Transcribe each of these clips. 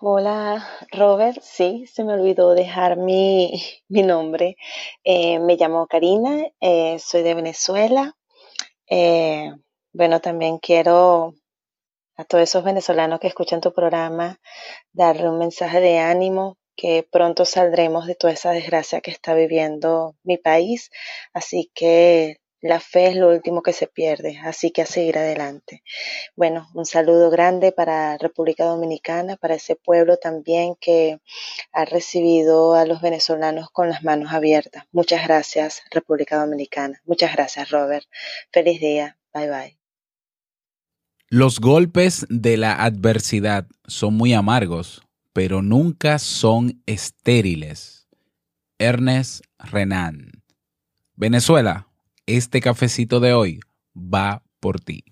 Hola, Robert. Sí, se me olvidó dejar mi, mi nombre. Eh, me llamo Karina, eh, soy de Venezuela. Eh, bueno, también quiero a todos esos venezolanos que escuchan tu programa darle un mensaje de ánimo, que pronto saldremos de toda esa desgracia que está viviendo mi país. Así que la fe es lo último que se pierde, así que a seguir adelante. Bueno, un saludo grande para República Dominicana, para ese pueblo también que ha recibido a los venezolanos con las manos abiertas. Muchas gracias, República Dominicana. Muchas gracias, Robert. Feliz día. Bye bye. Los golpes de la adversidad son muy amargos, pero nunca son estériles. Ernest Renan. Venezuela, este cafecito de hoy va por ti.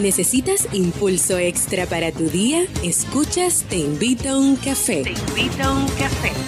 ¿Necesitas impulso extra para tu día? Escuchas Te invito a un café. Te invito a un café.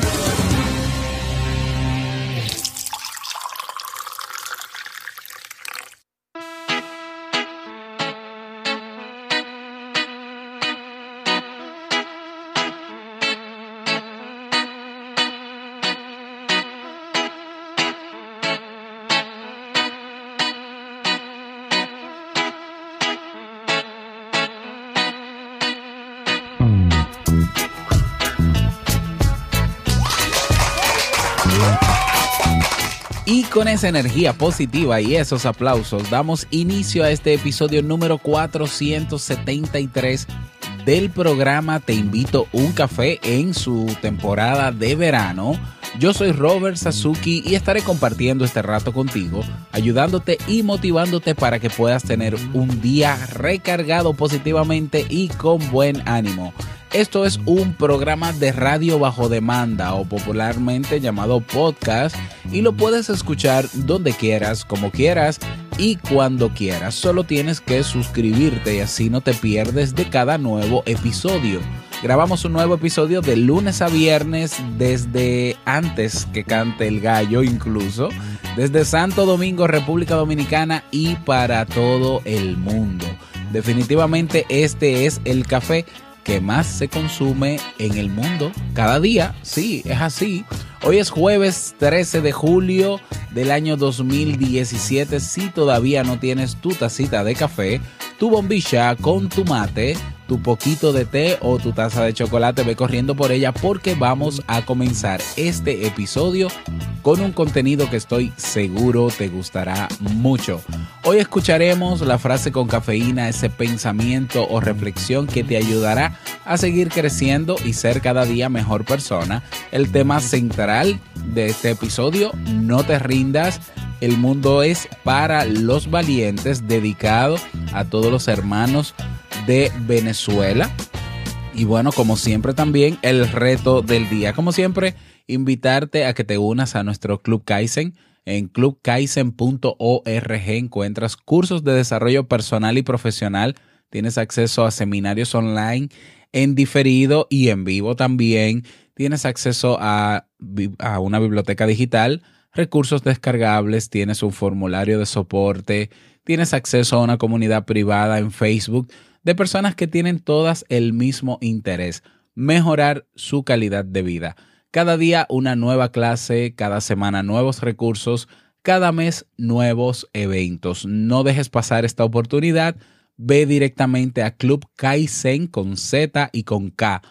Con esa energía positiva y esos aplausos damos inicio a este episodio número 473 del programa Te invito un café en su temporada de verano. Yo soy Robert Sasuki y estaré compartiendo este rato contigo, ayudándote y motivándote para que puedas tener un día recargado positivamente y con buen ánimo. Esto es un programa de radio bajo demanda o popularmente llamado podcast y lo puedes escuchar donde quieras, como quieras y cuando quieras. Solo tienes que suscribirte y así no te pierdes de cada nuevo episodio. Grabamos un nuevo episodio de lunes a viernes desde antes que cante el gallo incluso, desde Santo Domingo, República Dominicana y para todo el mundo. Definitivamente este es el café que más se consume en el mundo cada día. Sí, es así. Hoy es jueves 13 de julio del año 2017. Si todavía no tienes tu tacita de café, tu bombilla con tu mate, tu poquito de té o tu taza de chocolate, ve corriendo por ella porque vamos a comenzar este episodio con un contenido que estoy seguro te gustará mucho. Hoy escucharemos la frase con cafeína, ese pensamiento o reflexión que te ayudará a seguir creciendo y ser cada día mejor persona. El tema central de este episodio, no te rindas, el mundo es para los valientes, dedicado a todos los hermanos de Venezuela. Y bueno, como siempre también el reto del día. Como siempre, invitarte a que te unas a nuestro Club Kaizen. En clubkaizen.org encuentras cursos de desarrollo personal y profesional. Tienes acceso a seminarios online en diferido y en vivo también. Tienes acceso a, a una biblioteca digital, recursos descargables, tienes un formulario de soporte, tienes acceso a una comunidad privada en Facebook de personas que tienen todas el mismo interés, mejorar su calidad de vida. Cada día una nueva clase, cada semana nuevos recursos, cada mes nuevos eventos. No dejes pasar esta oportunidad. Ve directamente a Club Kaizen con Z y con K.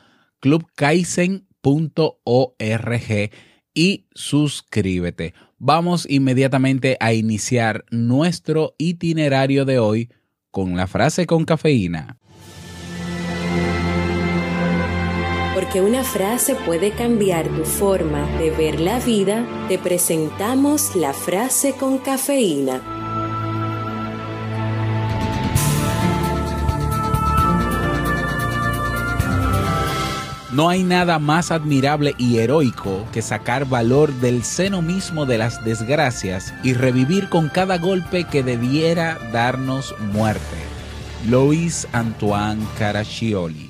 clubkaizen.org y suscríbete. Vamos inmediatamente a iniciar nuestro itinerario de hoy con la frase con cafeína. Porque una frase puede cambiar tu forma de ver la vida, te presentamos la frase con cafeína. No hay nada más admirable y heroico que sacar valor del seno mismo de las desgracias y revivir con cada golpe que debiera darnos muerte. Louis Antoine Caraccioli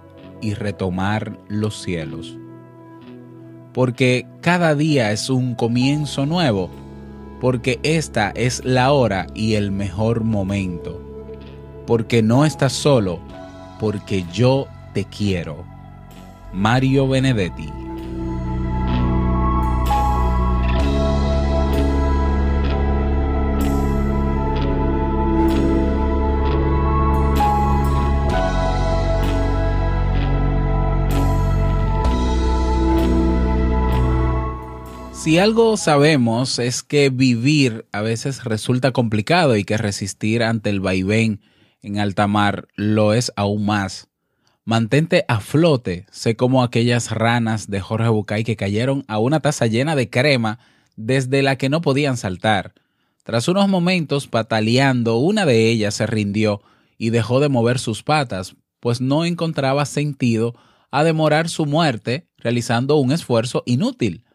y retomar los cielos. Porque cada día es un comienzo nuevo, porque esta es la hora y el mejor momento. Porque no estás solo, porque yo te quiero. Mario Benedetti Si algo sabemos es que vivir a veces resulta complicado y que resistir ante el vaivén en alta mar lo es aún más. Mantente a flote, sé como aquellas ranas de Jorge Bucay que cayeron a una taza llena de crema desde la que no podían saltar. Tras unos momentos pataleando, una de ellas se rindió y dejó de mover sus patas, pues no encontraba sentido a demorar su muerte realizando un esfuerzo inútil.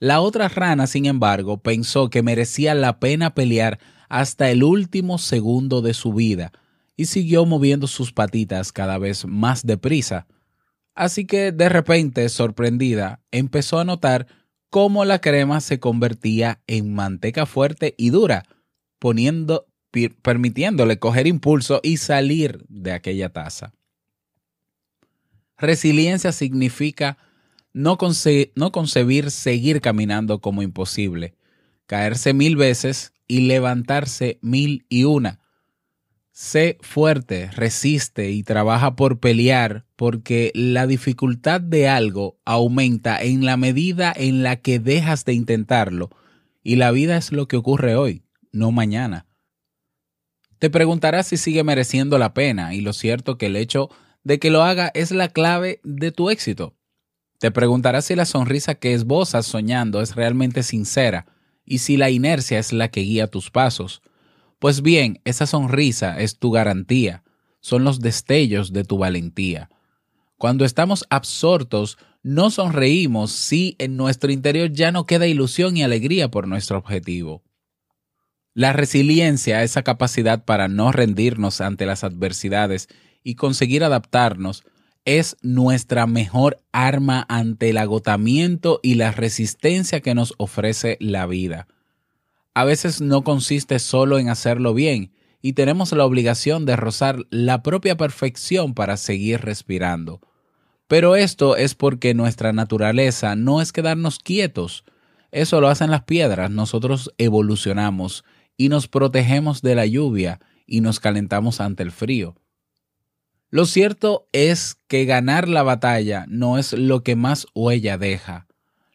La otra rana, sin embargo, pensó que merecía la pena pelear hasta el último segundo de su vida y siguió moviendo sus patitas cada vez más deprisa. Así que de repente, sorprendida, empezó a notar cómo la crema se convertía en manteca fuerte y dura, poniendo, permitiéndole coger impulso y salir de aquella taza. Resiliencia significa no, concebir seguir caminando como imposible, caerse mil veces y levantarse mil y una. Sé fuerte, resiste y trabaja por pelear porque la dificultad de algo aumenta en la medida en la que dejas de intentarlo y la vida es lo que ocurre hoy, no mañana. Te preguntarás si sigue mereciendo la pena y lo cierto que el hecho de que lo haga es la clave de tu éxito. Te preguntarás si la sonrisa que esbozas soñando es realmente sincera y si la inercia es la que guía tus pasos. Pues bien, esa sonrisa es tu garantía, son los destellos de tu valentía. Cuando estamos absortos, no sonreímos si en nuestro interior ya no queda ilusión y alegría por nuestro objetivo. La resiliencia, esa capacidad para no rendirnos ante las adversidades y conseguir adaptarnos, es nuestra mejor arma ante el agotamiento y la resistencia que nos ofrece la vida. A veces no consiste solo en hacerlo bien y tenemos la obligación de rozar la propia perfección para seguir respirando. Pero esto es porque nuestra naturaleza no es quedarnos quietos. Eso lo hacen las piedras, nosotros evolucionamos y nos protegemos de la lluvia y nos calentamos ante el frío. Lo cierto es que ganar la batalla no es lo que más huella deja.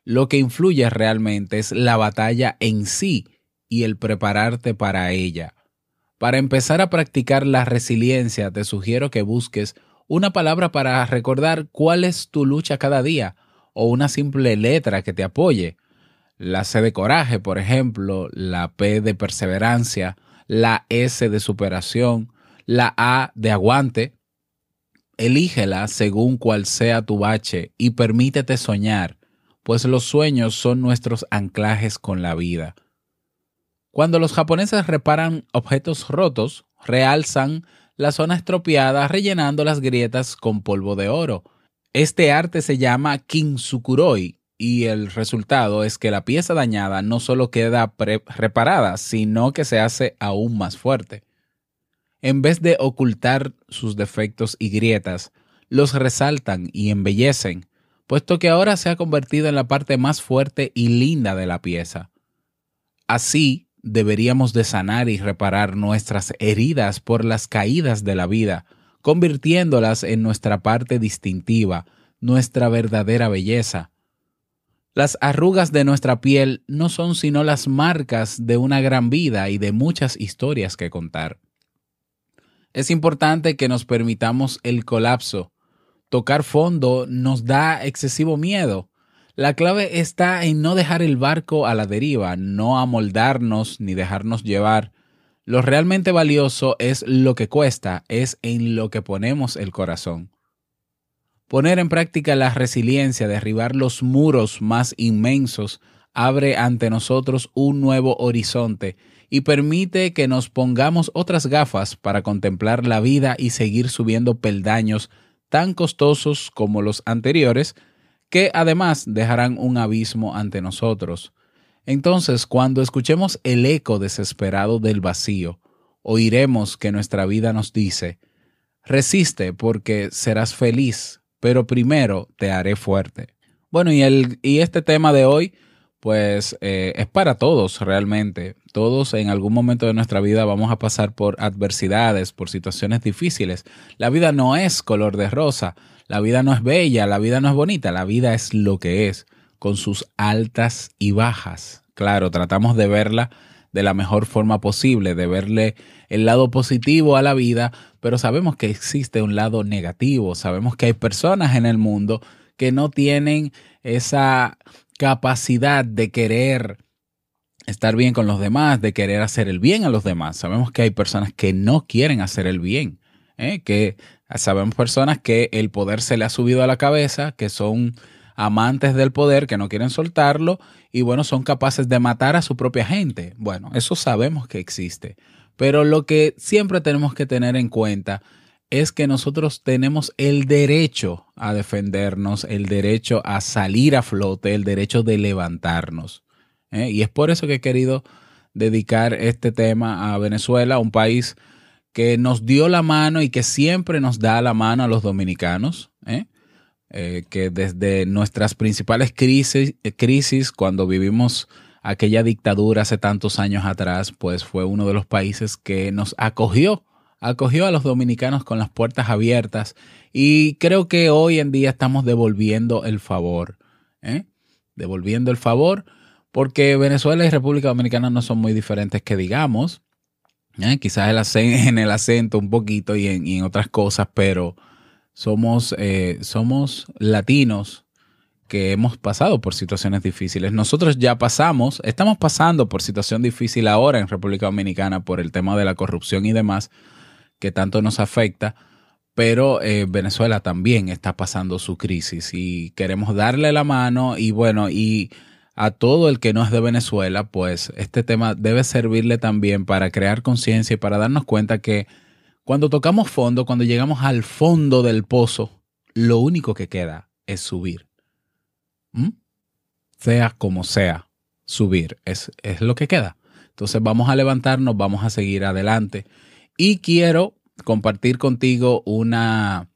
Lo que influye realmente es la batalla en sí y el prepararte para ella. Para empezar a practicar la resiliencia, te sugiero que busques una palabra para recordar cuál es tu lucha cada día o una simple letra que te apoye. La C de coraje, por ejemplo, la P de perseverancia, la S de superación, la A de aguante, Elígela según cual sea tu bache y permítete soñar, pues los sueños son nuestros anclajes con la vida. Cuando los japoneses reparan objetos rotos, realzan la zona estropeada rellenando las grietas con polvo de oro. Este arte se llama kintsukuroi y el resultado es que la pieza dañada no solo queda reparada, sino que se hace aún más fuerte en vez de ocultar sus defectos y grietas, los resaltan y embellecen, puesto que ahora se ha convertido en la parte más fuerte y linda de la pieza. Así deberíamos de sanar y reparar nuestras heridas por las caídas de la vida, convirtiéndolas en nuestra parte distintiva, nuestra verdadera belleza. Las arrugas de nuestra piel no son sino las marcas de una gran vida y de muchas historias que contar. Es importante que nos permitamos el colapso. Tocar fondo nos da excesivo miedo. La clave está en no dejar el barco a la deriva, no amoldarnos ni dejarnos llevar. Lo realmente valioso es lo que cuesta, es en lo que ponemos el corazón. Poner en práctica la resiliencia, derribar los muros más inmensos, abre ante nosotros un nuevo horizonte y permite que nos pongamos otras gafas para contemplar la vida y seguir subiendo peldaños tan costosos como los anteriores, que además dejarán un abismo ante nosotros. Entonces, cuando escuchemos el eco desesperado del vacío, oiremos que nuestra vida nos dice, resiste porque serás feliz, pero primero te haré fuerte. Bueno, y, el, y este tema de hoy pues eh, es para todos realmente. Todos en algún momento de nuestra vida vamos a pasar por adversidades, por situaciones difíciles. La vida no es color de rosa, la vida no es bella, la vida no es bonita, la vida es lo que es, con sus altas y bajas. Claro, tratamos de verla de la mejor forma posible, de verle el lado positivo a la vida, pero sabemos que existe un lado negativo, sabemos que hay personas en el mundo que no tienen esa capacidad de querer estar bien con los demás, de querer hacer el bien a los demás. Sabemos que hay personas que no quieren hacer el bien, ¿eh? que sabemos personas que el poder se le ha subido a la cabeza, que son amantes del poder, que no quieren soltarlo y bueno, son capaces de matar a su propia gente. Bueno, eso sabemos que existe. Pero lo que siempre tenemos que tener en cuenta es que nosotros tenemos el derecho a defendernos, el derecho a salir a flote, el derecho de levantarnos. ¿eh? Y es por eso que he querido dedicar este tema a Venezuela, un país que nos dio la mano y que siempre nos da la mano a los dominicanos, ¿eh? Eh, que desde nuestras principales crisis, crisis, cuando vivimos aquella dictadura hace tantos años atrás, pues fue uno de los países que nos acogió acogió a los dominicanos con las puertas abiertas y creo que hoy en día estamos devolviendo el favor, ¿eh? devolviendo el favor porque Venezuela y República Dominicana no son muy diferentes que digamos, ¿eh? quizás en el acento un poquito y en, otras cosas, pero somos, eh, somos latinos que hemos pasado por situaciones difíciles. Nosotros ya pasamos, estamos pasando por situación difícil ahora en República Dominicana por el tema de la corrupción y demás, que tanto nos afecta, pero eh, Venezuela también está pasando su crisis y queremos darle la mano y bueno, y a todo el que no es de Venezuela, pues este tema debe servirle también para crear conciencia y para darnos cuenta que cuando tocamos fondo, cuando llegamos al fondo del pozo, lo único que queda es subir. ¿Mm? Sea como sea, subir es, es lo que queda. Entonces vamos a levantarnos, vamos a seguir adelante y quiero compartir contigo una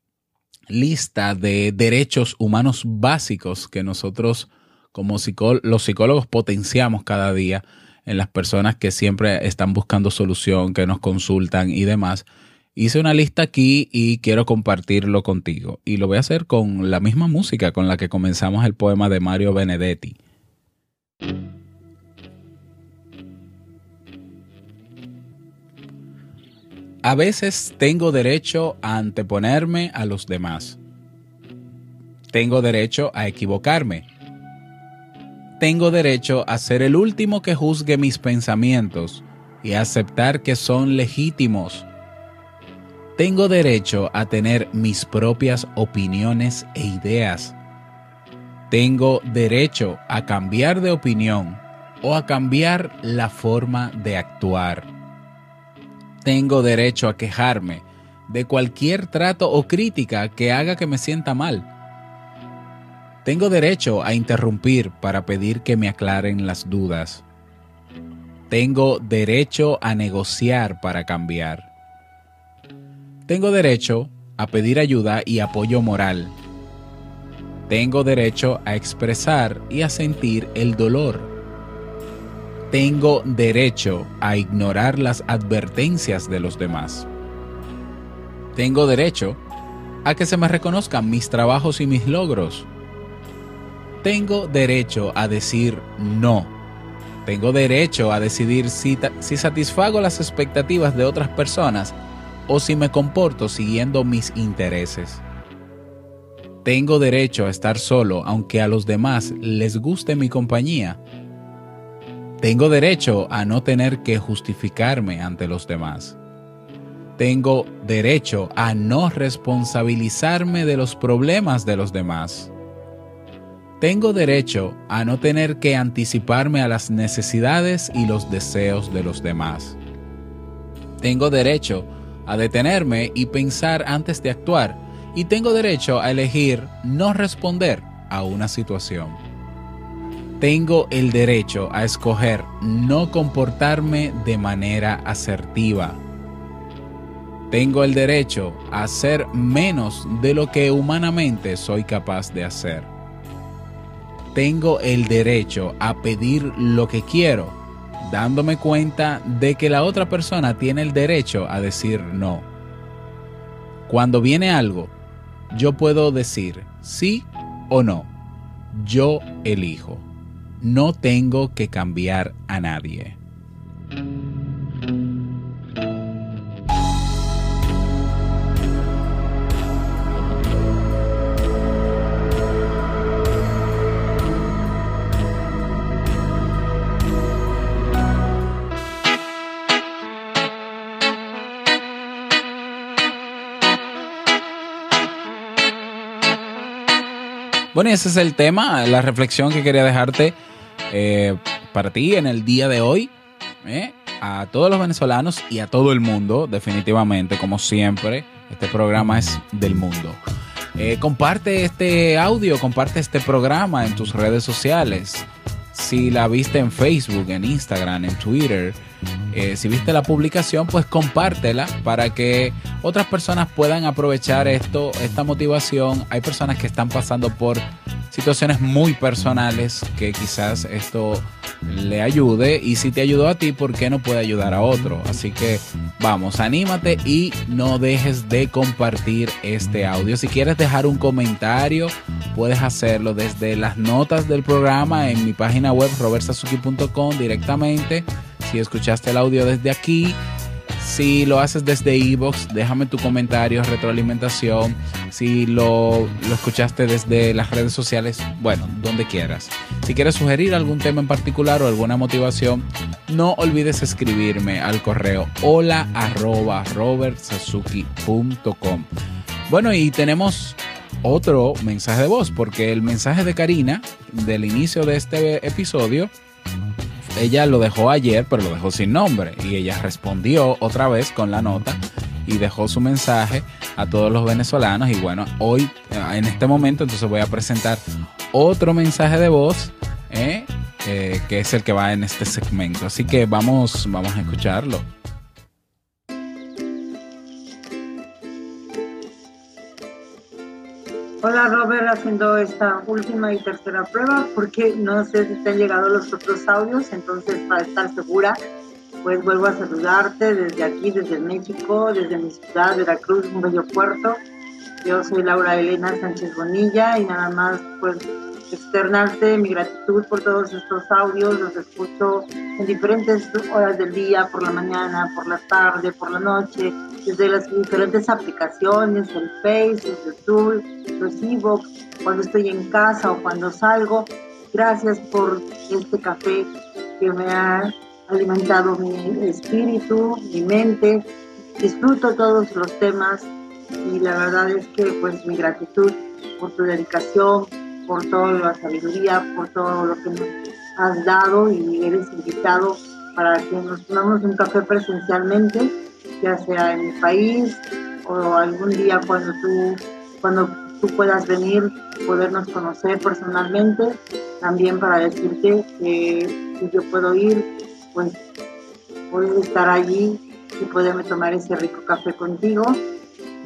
lista de derechos humanos básicos que nosotros como los psicólogos potenciamos cada día en las personas que siempre están buscando solución, que nos consultan y demás. Hice una lista aquí y quiero compartirlo contigo. Y lo voy a hacer con la misma música con la que comenzamos el poema de Mario Benedetti. A veces tengo derecho a anteponerme a los demás. Tengo derecho a equivocarme. Tengo derecho a ser el último que juzgue mis pensamientos y aceptar que son legítimos. Tengo derecho a tener mis propias opiniones e ideas. Tengo derecho a cambiar de opinión o a cambiar la forma de actuar tengo derecho a quejarme de cualquier trato o crítica que haga que me sienta mal. Tengo derecho a interrumpir para pedir que me aclaren las dudas. Tengo derecho a negociar para cambiar. Tengo derecho a pedir ayuda y apoyo moral. Tengo derecho a expresar y a sentir el dolor tengo derecho a ignorar las advertencias de los demás. Tengo derecho a que se me reconozcan mis trabajos y mis logros. Tengo derecho a decir no. Tengo derecho a decidir si, satisfago las expectativas de otras personas o si me comporto siguiendo mis intereses. Tengo derecho a estar solo aunque a los demás les guste mi compañía tengo derecho a no tener que justificarme ante los demás. Tengo derecho a no responsabilizarme de los problemas de los demás. Tengo derecho a no tener que anticiparme a las necesidades y los deseos de los demás. Tengo derecho a detenerme y pensar antes de actuar y tengo derecho a elegir no responder a una situación tengo el derecho a escoger no comportarme de manera asertiva. Tengo el derecho a hacer menos de lo que humanamente soy capaz de hacer. Tengo el derecho a pedir lo que quiero, dándome cuenta de que la otra persona tiene el derecho a decir no. Cuando viene algo, yo puedo decir sí o no. Yo elijo no tengo que cambiar a nadie. Bueno, ese es el tema, la reflexión que quería dejarte eh, para ti en el día de hoy. Eh, a todos los venezolanos y a todo el mundo, definitivamente, como siempre, este programa es del mundo. Eh, comparte este audio, comparte este programa en tus redes sociales. Si la viste en Facebook, en Instagram, en Twitter, si viste la publicación, pues compártela para que otras personas puedan aprovechar esto, esta motivación. Hay personas que están pasando por situaciones muy personales que quizás esto le ayude y si te ayudó a ti, ¿por qué no puede ayudar a otro? Así que vamos, anímate y no dejes de compartir este audio. Si quieres dejar un comentario, puedes hacerlo desde las notas del programa en mi página web robertsazuki.com directamente. Si escuchaste el audio desde aquí, si lo haces desde Evox, déjame tu comentario, retroalimentación. Si lo, escuchaste desde las redes sociales, bueno, donde quieras. Si quieres sugerir algún tema en particular o alguna motivación, no olvides escribirme al correo hola arroba robertsazuki.com. Bueno, y tenemos otro mensaje de voz, porque el mensaje de Karina del inicio de este episodio ella lo dejó ayer, pero lo dejó sin nombre. Y ella respondió otra vez con la nota y dejó su mensaje a todos los venezolanos. Y bueno, hoy, en este momento, entonces voy a presentar otro mensaje de voz, ¿eh? Eh, que es el que va en este segmento. Así que vamos, vamos a escucharlo. Hola Robert, haciendo esta última y tercera prueba porque no sé si te han llegado los otros audios, entonces para estar segura, pues vuelvo a saludarte desde aquí, desde México, desde mi ciudad, Veracruz, un bello puerto. Yo soy Laura Elena Sánchez Bonilla y nada más pues externarte mi gratitud por todos estos audios, los escucho en diferentes horas del día, por la mañana, por la tarde, por la noche, desde las diferentes aplicaciones, el Face, el YouTube, los e cuando estoy en casa o cuando salgo. Gracias por este café que me ha alimentado mi espíritu, mi mente. Disfruto todos los temas y la verdad es que pues mi gratitud por tu dedicación, por toda la sabiduría, por todo lo que nos has dado y eres invitado para que nos tomemos un café presencialmente, ya sea en mi país o algún día cuando tú, cuando tú puedas venir, podernos conocer personalmente, también para decirte que si yo puedo ir, pues puedo estar allí y poderme tomar ese rico café contigo.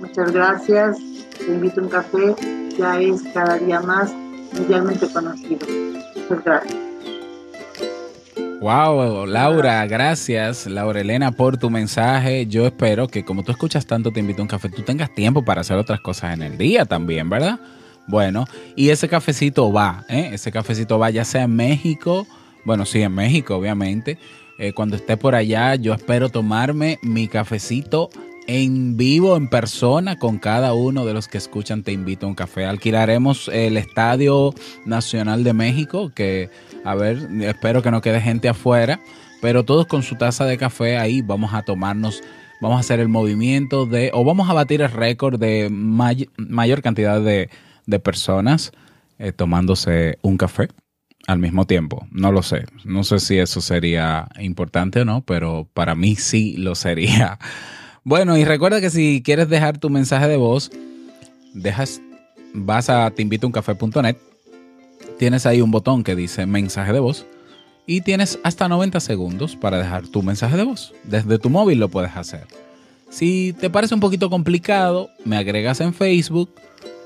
Muchas gracias, te invito a un café, ya es cada día más mundialmente conocido. Muchas gracias. Wow, Laura, gracias, Laura Elena, por tu mensaje. Yo espero que como tú escuchas tanto, te invito a un café, tú tengas tiempo para hacer otras cosas en el día también, ¿verdad? Bueno, y ese cafecito va, ¿eh? ese cafecito va ya sea en México, bueno, sí, en México, obviamente. Eh, cuando esté por allá, yo espero tomarme mi cafecito en vivo, en persona, con cada uno de los que escuchan Te Invito a un Café. Alquilaremos el Estadio Nacional de México, que, a ver, espero que no quede gente afuera, pero todos con su taza de café ahí vamos a tomarnos, vamos a hacer el movimiento de, o vamos a batir el récord de mayor cantidad de, personas eh, tomándose un café al mismo tiempo. No lo sé. No sé si eso sería importante o no, pero para mí sí lo sería. Bueno, y recuerda que si quieres dejar tu mensaje de voz, dejas, vas a teinvitouncafé.net, tienes ahí un botón que dice mensaje de voz y tienes hasta 90 segundos para dejar tu mensaje de voz. Desde tu móvil lo puedes hacer. Si te parece un poquito complicado, me agregas en Facebook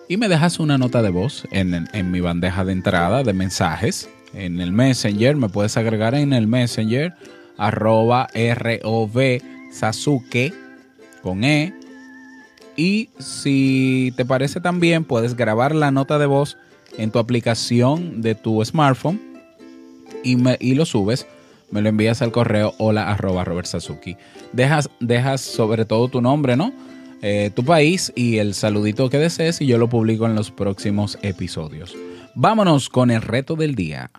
y me dejas una nota de voz en, en mi bandeja de entrada de mensajes. En el Messenger, me puedes agregar en el Messenger arroba ROV Sasuke con E. Y si te parece también, puedes grabar la nota de voz en tu aplicación de tu smartphone y, me, y lo subes. Me lo envías al correo hola arroba Robert. Dejas, dejas sobre todo tu nombre, ¿no? Eh, tu país y el saludito que desees y yo lo publico en los próximos episodios. Vámonos con el reto del día.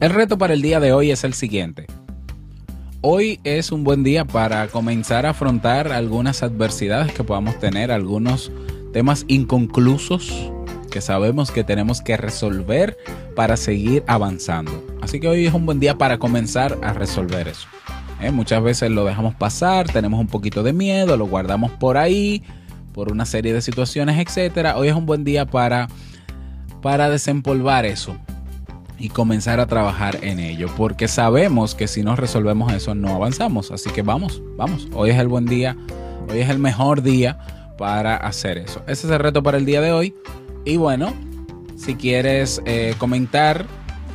El reto para el día de hoy es el siguiente. Hoy es un buen día para comenzar a afrontar algunas adversidades que podamos tener, algunos temas inconclusos que sabemos que tenemos que resolver para seguir avanzando. Así que hoy es un buen día para comenzar a resolver eso. ¿Eh? Muchas veces lo dejamos pasar, tenemos un poquito de miedo, lo guardamos por ahí, por una serie de situaciones, etc. Hoy es un buen día para, para desempolvar eso, y comenzar a trabajar en ello, porque sabemos que si no resolvemos eso no avanzamos. Así que vamos, vamos. Hoy es el buen día, hoy es el mejor día para hacer eso. Ese es el reto para el día de hoy. Y bueno, si quieres eh, comentar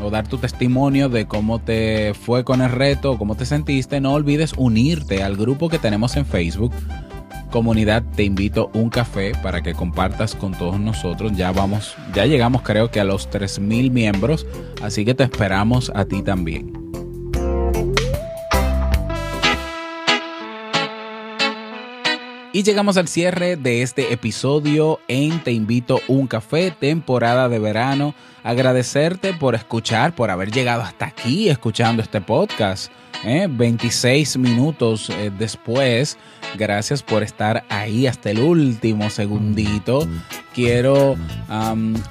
o dar tu testimonio de cómo te fue con el reto, cómo te sentiste, no olvides unirte al grupo que tenemos en Facebook comunidad te invito un café para que compartas con todos nosotros. Ya vamos, ya llegamos creo que a los 3000 miembros, así que te esperamos a ti también. Y llegamos al cierre de este episodio en Te invito un café, temporada de verano. Agradecerte por escuchar, por haber llegado hasta aquí escuchando este podcast. 26 ¿eh? minutos eh, después. Gracias por estar ahí hasta el último segundito. Quiero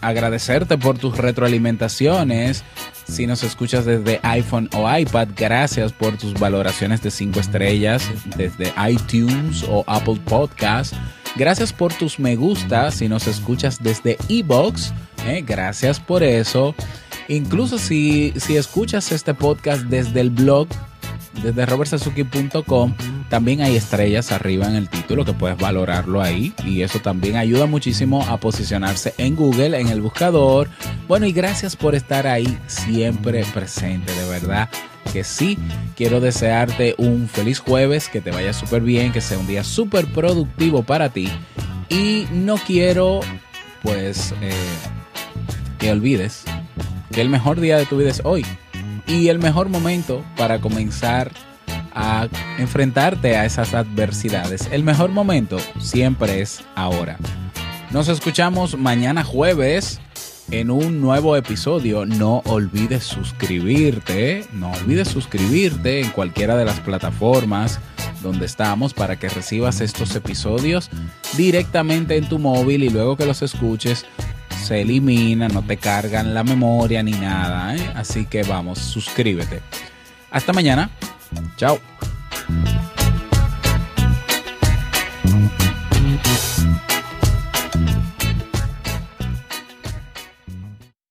agradecerte por tus retroalimentaciones. Si nos escuchas desde iPhone o iPad, gracias por tus valoraciones de 5 estrellas desde iTunes o Apple Podcast. Gracias por tus me gusta si nos escuchas desde Ebox. ¿eh? gracias por eso. Incluso si, si escuchas este podcast desde el blog desde robertsazuki.com también hay estrellas arriba en el título que puedes valorarlo ahí y eso también ayuda muchísimo a posicionarse en Google, en el buscador. Bueno, y gracias por estar ahí siempre presente, de verdad que sí. Quiero desearte un feliz jueves, que te vaya súper bien, que sea un día súper productivo para ti. Y no quiero, pues, eh, que olvides que el mejor día de tu vida es hoy. Y el mejor momento para comenzar a enfrentarte a esas adversidades. El mejor momento siempre es ahora. Nos escuchamos mañana jueves en un nuevo episodio. No olvides suscribirte, no olvides suscribirte en cualquiera de las plataformas donde estamos para que recibas estos episodios directamente en tu móvil y luego que los escuches se elimina, no te cargan la memoria ni nada. ¿eh? Así que vamos, suscríbete. Hasta mañana. Chao.